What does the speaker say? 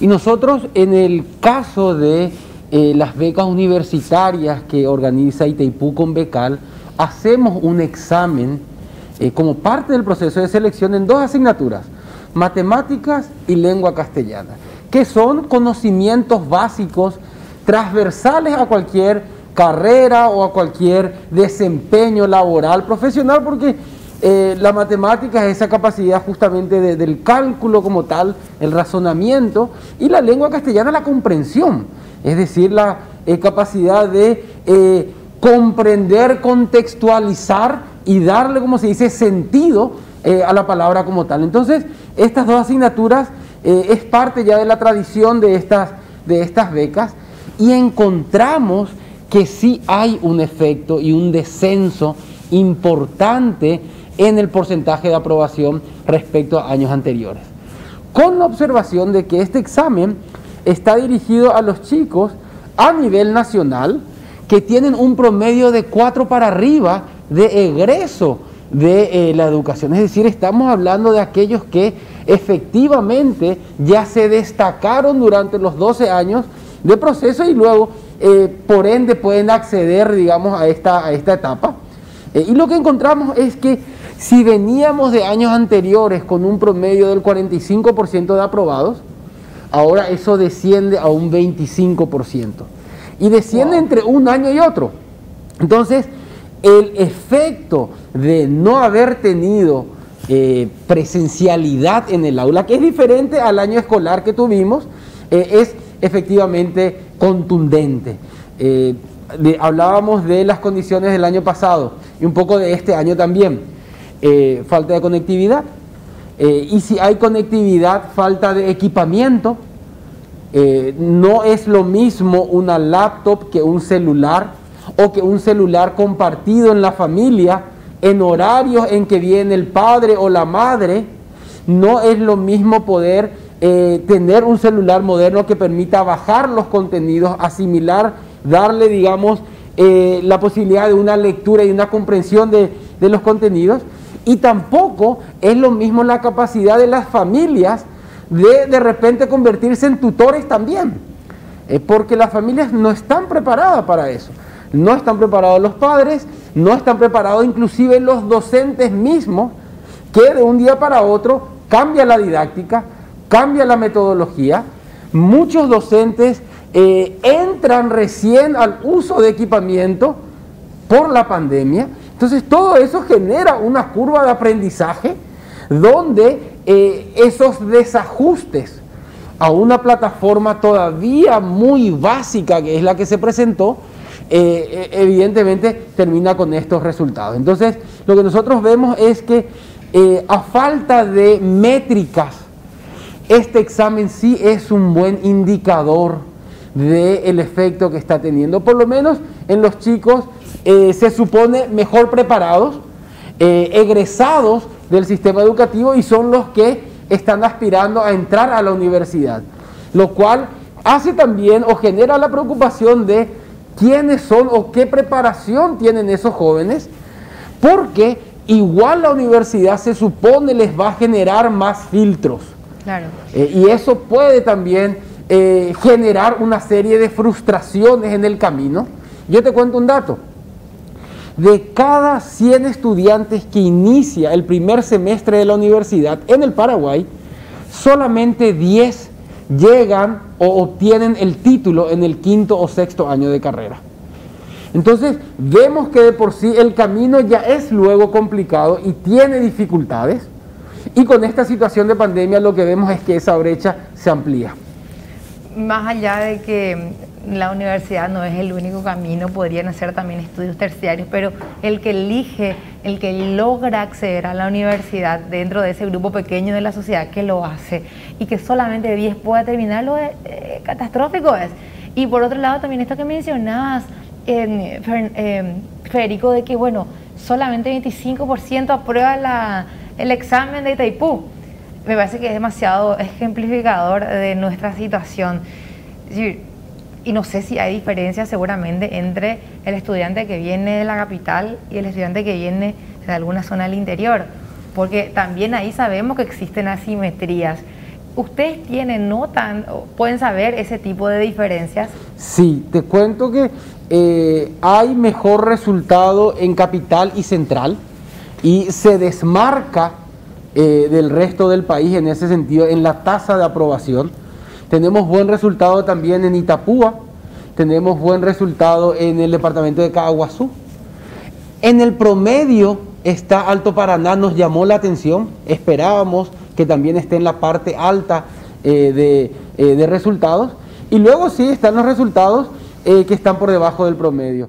Y nosotros en el caso de eh, las becas universitarias que organiza Itaipú con Becal, hacemos un examen eh, como parte del proceso de selección en dos asignaturas, matemáticas y lengua castellana, que son conocimientos básicos transversales a cualquier carrera o a cualquier desempeño laboral, profesional, porque eh, la matemática es esa capacidad justamente del cálculo como tal, el razonamiento, y la lengua castellana la comprensión, es decir, la eh, capacidad de eh, comprender, contextualizar y darle, como se dice, sentido a la palabra como tal. Entonces, estas dos asignaturas es parte ya de la tradición de estas, de estas becas y encontramos que sí hay un efecto y un descenso importante en el porcentaje de aprobación respecto a años anteriores. Con la observación de que este examen está dirigido a los chicos a nivel nacional que tienen un promedio de 4 para arriba de egreso de eh, la educación. Es decir, estamos hablando de aquellos que efectivamente ya se destacaron durante los 12 años de proceso y luego, eh, por ende, pueden acceder, digamos, a esta, a esta etapa. Eh, y lo que encontramos es que si veníamos de años anteriores con un promedio del 45% de aprobados, ahora eso desciende a un 25%. Y desciende entre un año y otro. Entonces, el efecto de no haber tenido eh, presencialidad en el aula, que es diferente al año escolar que tuvimos, eh, es efectivamente contundente. Eh, hablábamos de las condiciones del año pasado y un poco de este año también. Eh, falta de conectividad. Eh, y si hay conectividad, falta de equipamiento. Eh, no es lo mismo una laptop que un celular o que un celular compartido en la familia en horarios en que viene el padre o la madre. No es lo mismo poder tener un celular moderno que permita bajar los contenidos, asimilar, darle, digamos, la posibilidad de una lectura y una comprensión de, de los contenidos y tampoco es lo mismo la capacidad de las familias de de repente convertirse en tutores también. Porque las familias no están preparadas para eso. No están preparados los padres, no están preparados inclusive los docentes mismos, que de un día para otro cambia la didáctica, cambia la metodología. Muchos docentes eh, entran recién al uso de equipamiento por la pandemia entonces todo eso genera una curva de aprendizaje donde eh, esos desajustes a una plataforma todavía muy básica, que es la que se presentó, eh, eh, evidentemente termina con estos resultados. Entonces, lo que nosotros vemos es que a falta de métricas, este examen sí es un buen indicador del efecto que está teniendo, por lo menos en los chicos eh, se supone mejor preparados, eh, egresados del sistema educativo y son los que están aspirando a entrar a la universidad. Lo cual hace también o genera la preocupación de quiénes son o qué preparación tienen esos jóvenes, porque igual la universidad se supone les va a generar más filtros. Eh, y eso puede también generar una serie de frustraciones en el camino. Yo te cuento un dato de cada 100 estudiantes que inicia el primer semestre de la universidad en el Paraguay, solamente 10 llegan o obtienen el título en el quinto o sexto año de carrera. Entonces vemos que de por sí el camino ya es luego complicado y tiene dificultades y con esta situación de pandemia lo que vemos es que esa brecha se amplía. Más allá de que la universidad no es el único camino, podrían hacer también estudios terciarios, pero el que elige, el que logra acceder a la universidad dentro de ese grupo pequeño de la sociedad que lo hace y que solamente 10 pueda terminarlo, es, eh, catastrófico es. Y por otro lado también esto que mencionabas, eh, Federico, de que bueno, solamente 25% aprueba el examen de Itaipú. Me parece que es demasiado ejemplificador de nuestra situación. Y no sé si hay diferencia seguramente entre el estudiante que viene de la capital y el estudiante que viene de alguna zona del interior, porque también ahí sabemos que existen asimetrías. ¿Ustedes tienen, notan, pueden saber ese tipo de diferencias? Sí, te cuento que eh, hay mejor resultado en capital y central y se desmarca eh, del resto del país en ese sentido en la tasa de aprobación. Tenemos buen resultado también en Itapúa, tenemos buen resultado en el departamento de Caguazú. En el promedio está Alto Paraná, nos llamó la atención, esperábamos que también esté en la parte alta eh, de resultados. Y luego sí están los resultados eh, que están por debajo del promedio.